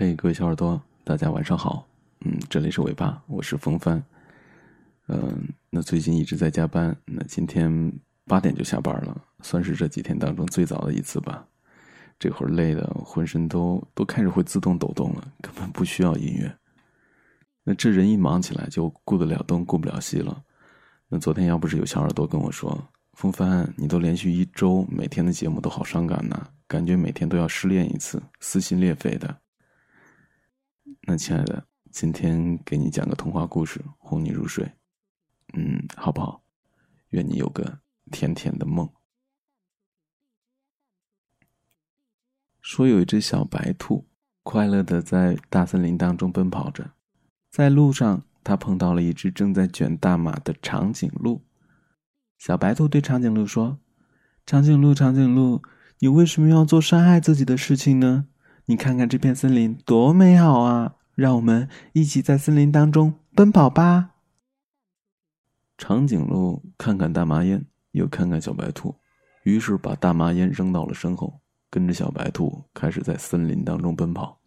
嘿，各位小耳朵，大家晚上好。嗯，这里是尾巴，我是风帆。嗯，那最近一直在加班，那今天八点就下班了，算是这几天当中最早的一次吧。这会儿累的浑身都都开始会自动抖动了，根本不需要音乐。那这人一忙起来就顾得了东顾不了西了。那昨天要不是有小耳朵跟我说，风帆，你都连续一周每天的节目都好伤感呐，感觉每天都要失恋一次，撕心裂肺的。那亲爱的，今天给你讲个童话故事，哄你入睡，嗯，好不好？愿你有个甜甜的梦。说有一只小白兔，快乐的在大森林当中奔跑着，在路上，它碰到了一只正在卷大马的长颈鹿。小白兔对长颈鹿说：“长颈鹿，长颈鹿，你为什么要做伤害自己的事情呢？你看看这片森林多美好啊！”让我们一起在森林当中奔跑吧。长颈鹿看看大麻烟，又看看小白兔，于是把大麻烟扔到了身后，跟着小白兔开始在森林当中奔跑。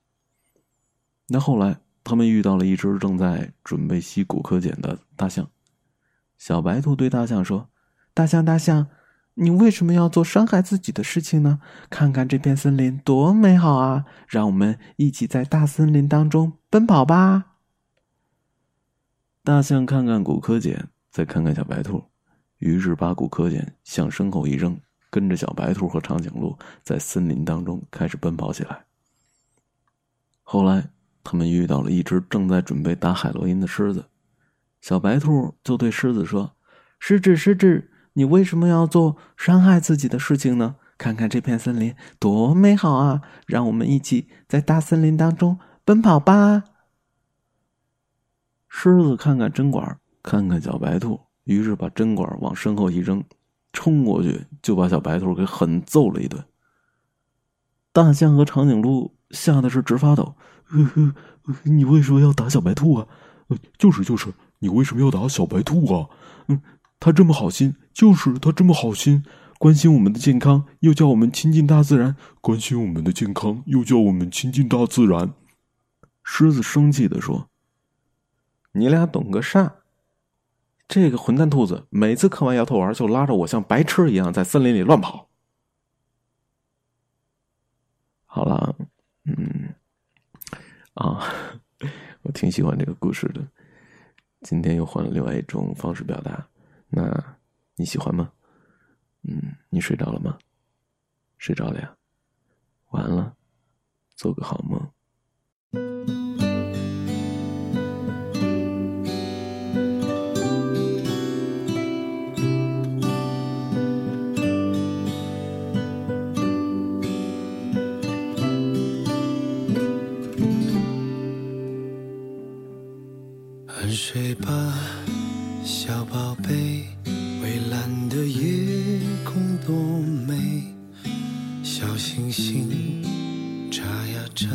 那后来，他们遇到了一只正在准备吸骨科碱的大象。小白兔对大象说：“大象，大象。”你为什么要做伤害自己的事情呢？看看这片森林多美好啊！让我们一起在大森林当中奔跑吧。大象看看骨科姐，再看看小白兔，于是把骨科姐向身后一扔，跟着小白兔和长颈鹿在森林当中开始奔跑起来。后来，他们遇到了一只正在准备打海洛因的狮子，小白兔就对狮子说：“狮子，狮子。”你为什么要做伤害自己的事情呢？看看这片森林多美好啊！让我们一起在大森林当中奔跑吧。狮子看看针管，看看小白兔，于是把针管往身后一扔，冲过去就把小白兔给狠揍了一顿。大象和长颈鹿吓得是直发抖。你为什么要打小白兔啊？就是就是，你为什么要打小白兔啊？嗯。他这么好心，就是他这么好心，关心我们的健康，又叫我们亲近大自然。关心我们的健康，又叫我们亲近大自然。狮子生气的说：“你俩懂个啥？这个混蛋兔子每次嗑完摇头丸，就拉着我像白痴一样在森林里乱跑。”好了，嗯，啊，我挺喜欢这个故事的。今天又换了另外一种方式表达。那你喜欢吗？嗯，你睡着了吗？睡着了呀，晚安了，做个好梦。安睡吧，小宝贝。蔚蓝的夜空多美，小星星眨呀眨，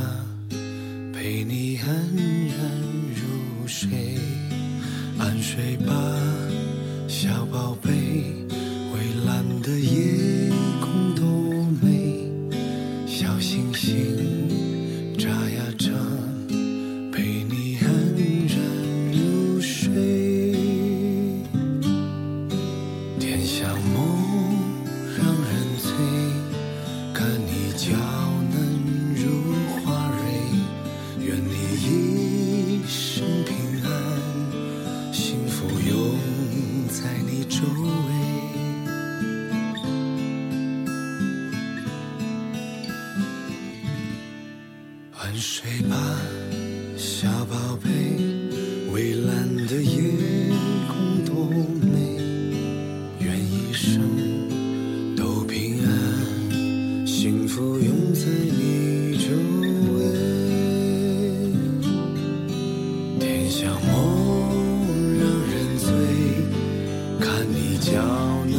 陪你安然入睡。安睡吧，小宝贝，睡吧，小宝贝，蔚蓝的夜空多美，愿一生都平安。幸福拥在你周围，甜像梦让人醉，看你娇嫩